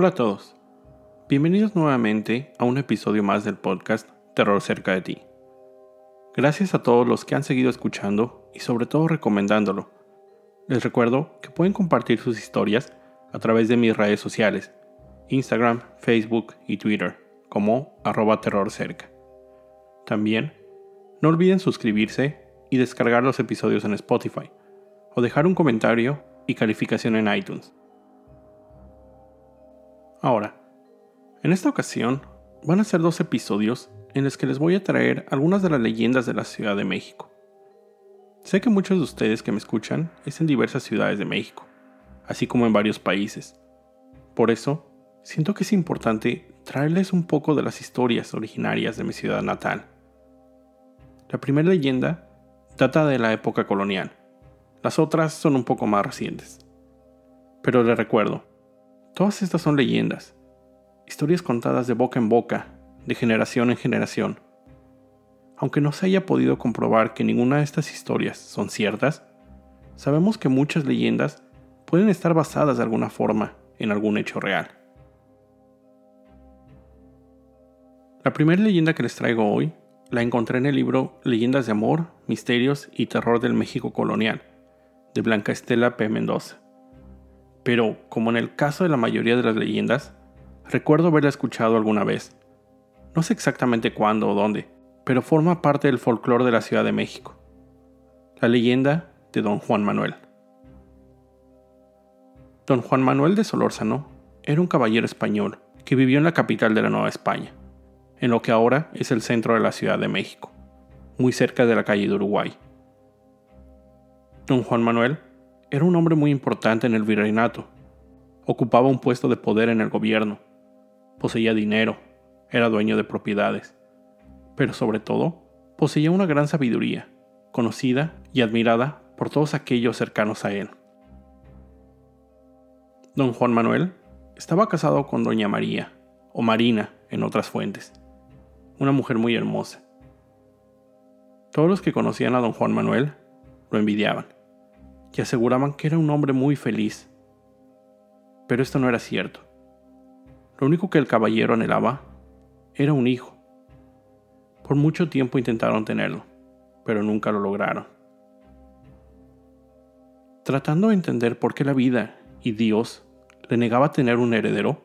Hola a todos. Bienvenidos nuevamente a un episodio más del podcast Terror cerca de ti. Gracias a todos los que han seguido escuchando y sobre todo recomendándolo. Les recuerdo que pueden compartir sus historias a través de mis redes sociales, Instagram, Facebook y Twitter, como arroba terrorcerca. También, no olviden suscribirse y descargar los episodios en Spotify, o dejar un comentario y calificación en iTunes. Ahora, en esta ocasión van a ser dos episodios en los que les voy a traer algunas de las leyendas de la Ciudad de México. Sé que muchos de ustedes que me escuchan es en diversas ciudades de México, así como en varios países. Por eso, siento que es importante traerles un poco de las historias originarias de mi ciudad natal. La primera leyenda data de la época colonial, las otras son un poco más recientes. Pero les recuerdo, Todas estas son leyendas, historias contadas de boca en boca, de generación en generación. Aunque no se haya podido comprobar que ninguna de estas historias son ciertas, sabemos que muchas leyendas pueden estar basadas de alguna forma en algún hecho real. La primera leyenda que les traigo hoy la encontré en el libro Leyendas de Amor, Misterios y Terror del México Colonial, de Blanca Estela P. Mendoza pero como en el caso de la mayoría de las leyendas, recuerdo haberla escuchado alguna vez. No sé exactamente cuándo o dónde, pero forma parte del folclore de la Ciudad de México. La leyenda de Don Juan Manuel. Don Juan Manuel de Solórzano era un caballero español que vivió en la capital de la Nueva España, en lo que ahora es el centro de la Ciudad de México, muy cerca de la calle de Uruguay. Don Juan Manuel era un hombre muy importante en el virreinato. Ocupaba un puesto de poder en el gobierno. Poseía dinero. Era dueño de propiedades. Pero sobre todo, poseía una gran sabiduría, conocida y admirada por todos aquellos cercanos a él. Don Juan Manuel estaba casado con Doña María, o Marina en otras fuentes, una mujer muy hermosa. Todos los que conocían a don Juan Manuel lo envidiaban y aseguraban que era un hombre muy feliz. Pero esto no era cierto. Lo único que el caballero anhelaba era un hijo. Por mucho tiempo intentaron tenerlo, pero nunca lo lograron. Tratando de entender por qué la vida y Dios le negaba tener un heredero,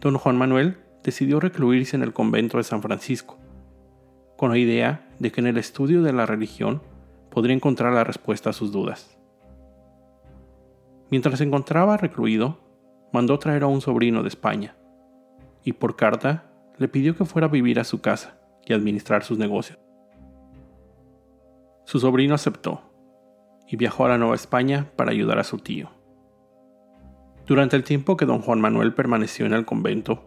don Juan Manuel decidió recluirse en el convento de San Francisco, con la idea de que en el estudio de la religión podría encontrar la respuesta a sus dudas. Mientras se encontraba recluido, mandó traer a un sobrino de España, y por carta le pidió que fuera a vivir a su casa y administrar sus negocios. Su sobrino aceptó, y viajó a la Nueva España para ayudar a su tío. Durante el tiempo que don Juan Manuel permaneció en el convento,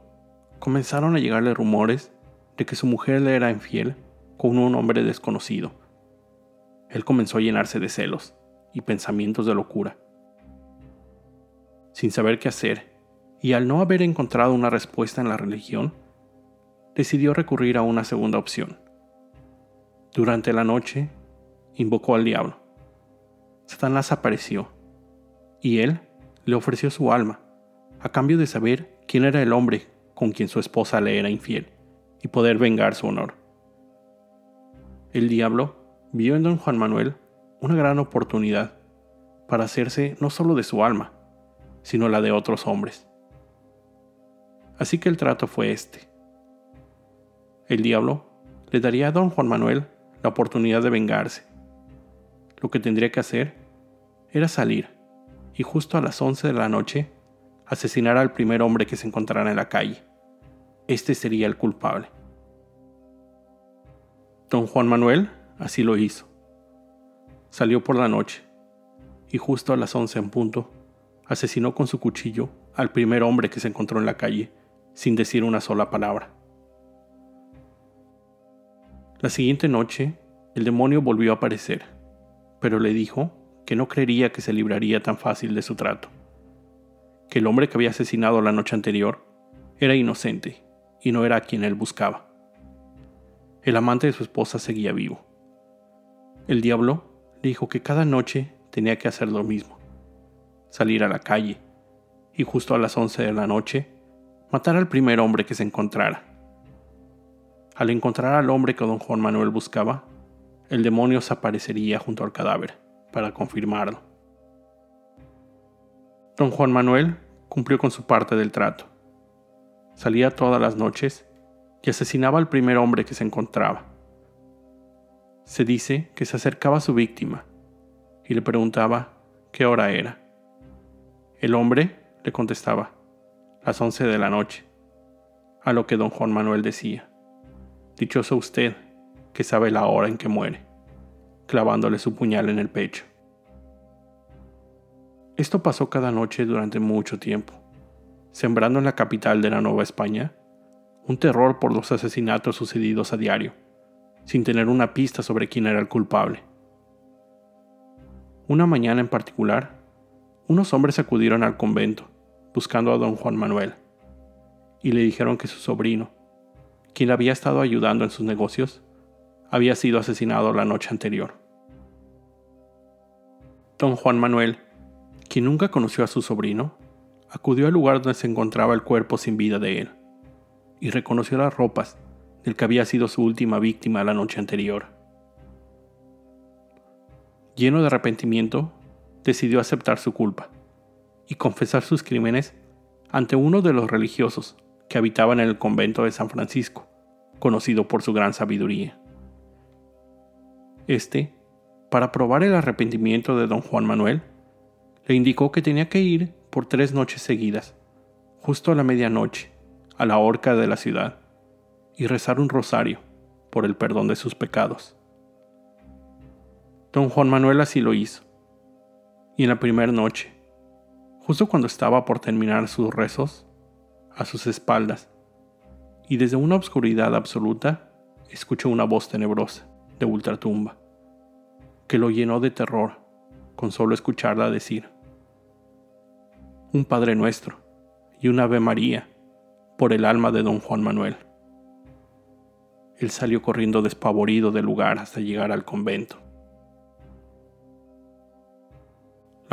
comenzaron a llegarle rumores de que su mujer le era infiel con un hombre desconocido. Él comenzó a llenarse de celos y pensamientos de locura sin saber qué hacer, y al no haber encontrado una respuesta en la religión, decidió recurrir a una segunda opción. Durante la noche, invocó al diablo. Satanás apareció, y él le ofreció su alma, a cambio de saber quién era el hombre con quien su esposa le era infiel, y poder vengar su honor. El diablo vio en don Juan Manuel una gran oportunidad para hacerse no solo de su alma, sino la de otros hombres. Así que el trato fue este. El diablo le daría a don Juan Manuel la oportunidad de vengarse. Lo que tendría que hacer era salir y justo a las 11 de la noche asesinar al primer hombre que se encontrara en la calle. Este sería el culpable. Don Juan Manuel así lo hizo. Salió por la noche y justo a las 11 en punto asesinó con su cuchillo al primer hombre que se encontró en la calle, sin decir una sola palabra. La siguiente noche, el demonio volvió a aparecer, pero le dijo que no creería que se libraría tan fácil de su trato, que el hombre que había asesinado la noche anterior era inocente y no era a quien él buscaba. El amante de su esposa seguía vivo. El diablo le dijo que cada noche tenía que hacer lo mismo salir a la calle, y justo a las 11 de la noche, matar al primer hombre que se encontrara. Al encontrar al hombre que don Juan Manuel buscaba, el demonio se aparecería junto al cadáver para confirmarlo. Don Juan Manuel cumplió con su parte del trato. Salía todas las noches y asesinaba al primer hombre que se encontraba. Se dice que se acercaba a su víctima y le preguntaba qué hora era. El hombre le contestaba, las once de la noche, a lo que don Juan Manuel decía, Dichoso usted que sabe la hora en que muere, clavándole su puñal en el pecho. Esto pasó cada noche durante mucho tiempo, sembrando en la capital de la Nueva España un terror por los asesinatos sucedidos a diario, sin tener una pista sobre quién era el culpable. Una mañana en particular, unos hombres acudieron al convento buscando a don Juan Manuel y le dijeron que su sobrino, quien había estado ayudando en sus negocios, había sido asesinado la noche anterior. Don Juan Manuel, quien nunca conoció a su sobrino, acudió al lugar donde se encontraba el cuerpo sin vida de él y reconoció las ropas del que había sido su última víctima la noche anterior. Lleno de arrepentimiento, decidió aceptar su culpa y confesar sus crímenes ante uno de los religiosos que habitaban en el convento de San Francisco, conocido por su gran sabiduría. Este, para probar el arrepentimiento de don Juan Manuel, le indicó que tenía que ir por tres noches seguidas, justo a la medianoche, a la horca de la ciudad, y rezar un rosario por el perdón de sus pecados. Don Juan Manuel así lo hizo, y en la primera noche, justo cuando estaba por terminar sus rezos, a sus espaldas, y desde una obscuridad absoluta, escuchó una voz tenebrosa de ultratumba, que lo llenó de terror con solo escucharla decir, un Padre Nuestro y un Ave María por el alma de don Juan Manuel. Él salió corriendo despavorido del lugar hasta llegar al convento.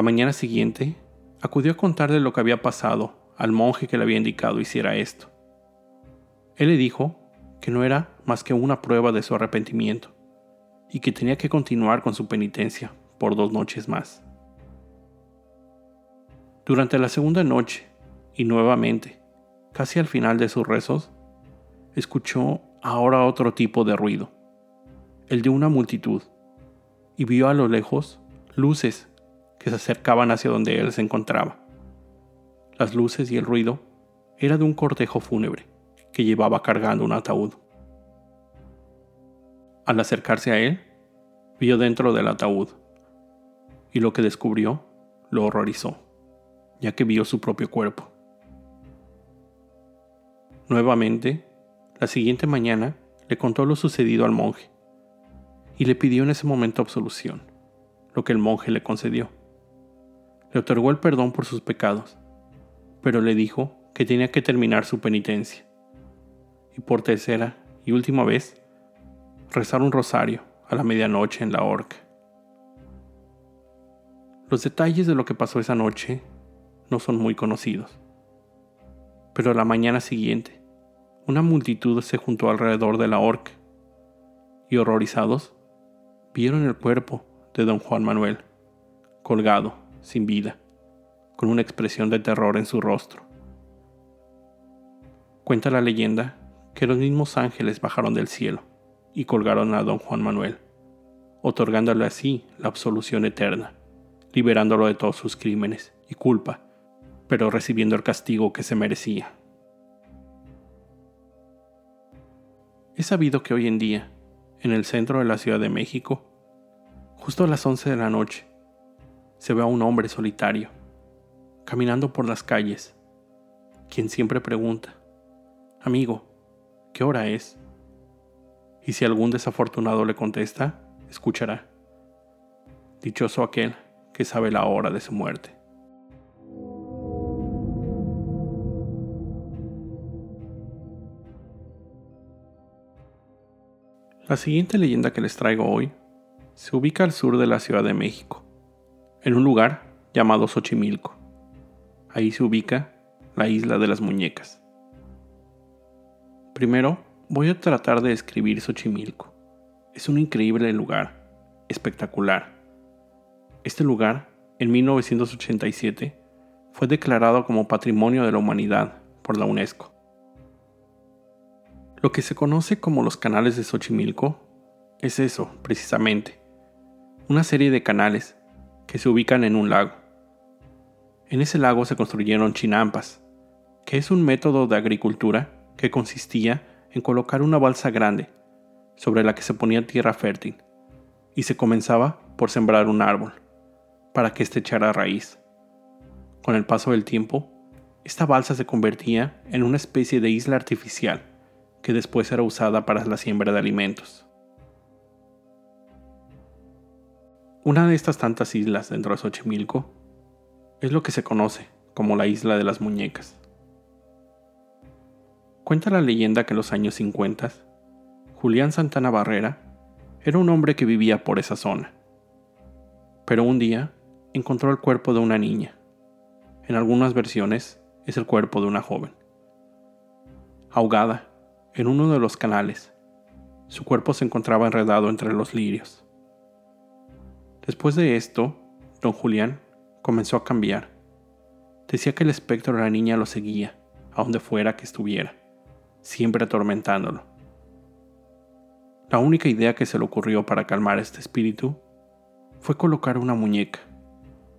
La mañana siguiente, acudió a contarle lo que había pasado al monje que le había indicado hiciera esto. Él le dijo que no era más que una prueba de su arrepentimiento y que tenía que continuar con su penitencia por dos noches más. Durante la segunda noche, y nuevamente, casi al final de sus rezos, escuchó ahora otro tipo de ruido, el de una multitud, y vio a lo lejos luces que se acercaban hacia donde él se encontraba. Las luces y el ruido era de un cortejo fúnebre que llevaba cargando un ataúd. Al acercarse a él, vio dentro del ataúd, y lo que descubrió lo horrorizó, ya que vio su propio cuerpo. Nuevamente, la siguiente mañana le contó lo sucedido al monje, y le pidió en ese momento absolución, lo que el monje le concedió le otorgó el perdón por sus pecados, pero le dijo que tenía que terminar su penitencia. Y por tercera y última vez, rezar un rosario a la medianoche en la horca. Los detalles de lo que pasó esa noche no son muy conocidos. Pero a la mañana siguiente, una multitud se juntó alrededor de la horca y horrorizados vieron el cuerpo de don Juan Manuel colgado sin vida, con una expresión de terror en su rostro. Cuenta la leyenda que los mismos ángeles bajaron del cielo y colgaron a don Juan Manuel, otorgándole así la absolución eterna, liberándolo de todos sus crímenes y culpa, pero recibiendo el castigo que se merecía. Es sabido que hoy en día, en el centro de la Ciudad de México, justo a las 11 de la noche, se ve a un hombre solitario, caminando por las calles, quien siempre pregunta, Amigo, ¿qué hora es? Y si algún desafortunado le contesta, escuchará. Dichoso aquel que sabe la hora de su muerte. La siguiente leyenda que les traigo hoy se ubica al sur de la Ciudad de México en un lugar llamado Xochimilco, ahí se ubica la isla de las muñecas. Primero, voy a tratar de describir Xochimilco. Es un increíble lugar, espectacular. Este lugar, en 1987, fue declarado como Patrimonio de la Humanidad por la UNESCO. Lo que se conoce como los canales de Xochimilco es eso, precisamente, una serie de canales que se ubican en un lago. En ese lago se construyeron chinampas, que es un método de agricultura que consistía en colocar una balsa grande sobre la que se ponía tierra fértil y se comenzaba por sembrar un árbol para que éste echara raíz. Con el paso del tiempo, esta balsa se convertía en una especie de isla artificial que después era usada para la siembra de alimentos. Una de estas tantas islas dentro de Xochimilco es lo que se conoce como la isla de las muñecas. Cuenta la leyenda que en los años 50, Julián Santana Barrera era un hombre que vivía por esa zona. Pero un día encontró el cuerpo de una niña. En algunas versiones es el cuerpo de una joven. Ahogada en uno de los canales, su cuerpo se encontraba enredado entre los lirios. Después de esto, don Julián comenzó a cambiar. Decía que el espectro de la niña lo seguía, a donde fuera que estuviera, siempre atormentándolo. La única idea que se le ocurrió para calmar a este espíritu fue colocar una muñeca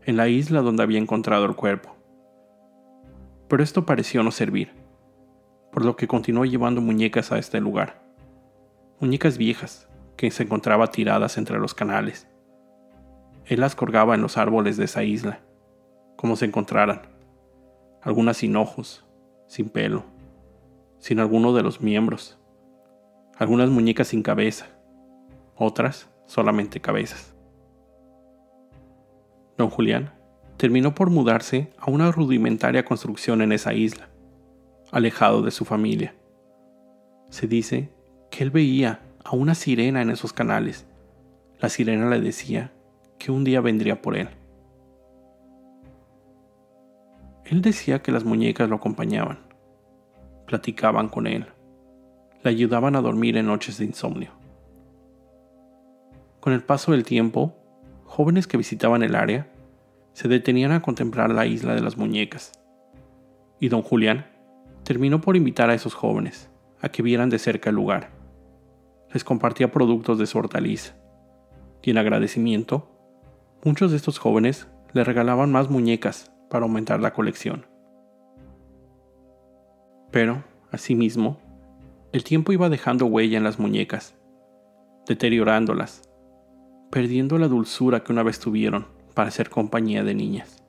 en la isla donde había encontrado el cuerpo. Pero esto pareció no servir, por lo que continuó llevando muñecas a este lugar. Muñecas viejas que se encontraban tiradas entre los canales él las colgaba en los árboles de esa isla, como se encontraran, algunas sin ojos, sin pelo, sin alguno de los miembros, algunas muñecas sin cabeza, otras solamente cabezas. Don Julián terminó por mudarse a una rudimentaria construcción en esa isla, alejado de su familia. Se dice que él veía a una sirena en esos canales. La sirena le decía que un día vendría por él. Él decía que las muñecas lo acompañaban, platicaban con él, le ayudaban a dormir en noches de insomnio. Con el paso del tiempo, jóvenes que visitaban el área se detenían a contemplar la isla de las muñecas, y don Julián terminó por invitar a esos jóvenes a que vieran de cerca el lugar. Les compartía productos de su hortaliza, y en agradecimiento Muchos de estos jóvenes le regalaban más muñecas para aumentar la colección. Pero, asimismo, el tiempo iba dejando huella en las muñecas, deteriorándolas, perdiendo la dulzura que una vez tuvieron para ser compañía de niñas.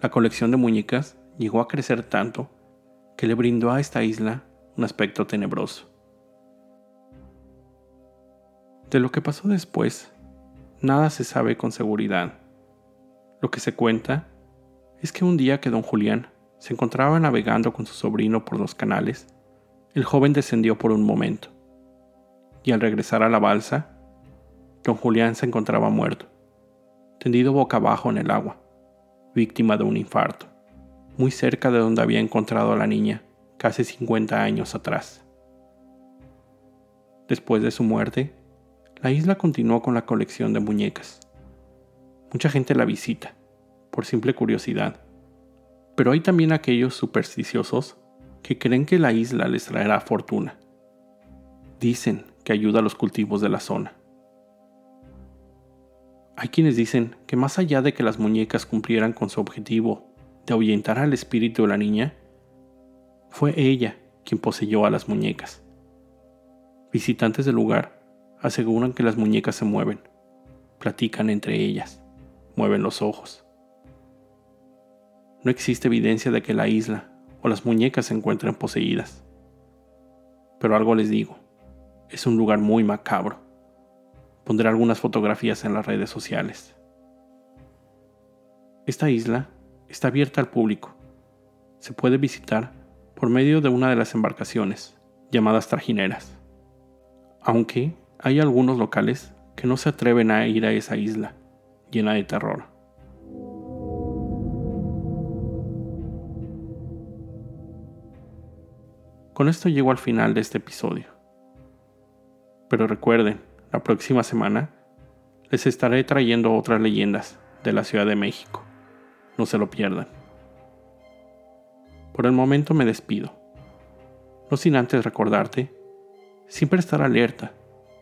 La colección de muñecas llegó a crecer tanto que le brindó a esta isla un aspecto tenebroso. De lo que pasó después nada se sabe con seguridad. Lo que se cuenta es que un día que don Julián se encontraba navegando con su sobrino por los canales, el joven descendió por un momento, y al regresar a la balsa, don Julián se encontraba muerto, tendido boca abajo en el agua, víctima de un infarto, muy cerca de donde había encontrado a la niña casi 50 años atrás. Después de su muerte, la isla continuó con la colección de muñecas. Mucha gente la visita, por simple curiosidad, pero hay también aquellos supersticiosos que creen que la isla les traerá fortuna. Dicen que ayuda a los cultivos de la zona. Hay quienes dicen que más allá de que las muñecas cumplieran con su objetivo de ahuyentar al espíritu de la niña, fue ella quien poseyó a las muñecas. Visitantes del lugar aseguran que las muñecas se mueven, platican entre ellas, mueven los ojos. No existe evidencia de que la isla o las muñecas se encuentren poseídas. Pero algo les digo, es un lugar muy macabro. Pondré algunas fotografías en las redes sociales. Esta isla está abierta al público. Se puede visitar por medio de una de las embarcaciones, llamadas trajineras. Aunque hay algunos locales que no se atreven a ir a esa isla llena de terror. Con esto llego al final de este episodio. Pero recuerden, la próxima semana les estaré trayendo otras leyendas de la Ciudad de México. No se lo pierdan. Por el momento me despido. No sin antes recordarte, siempre estar alerta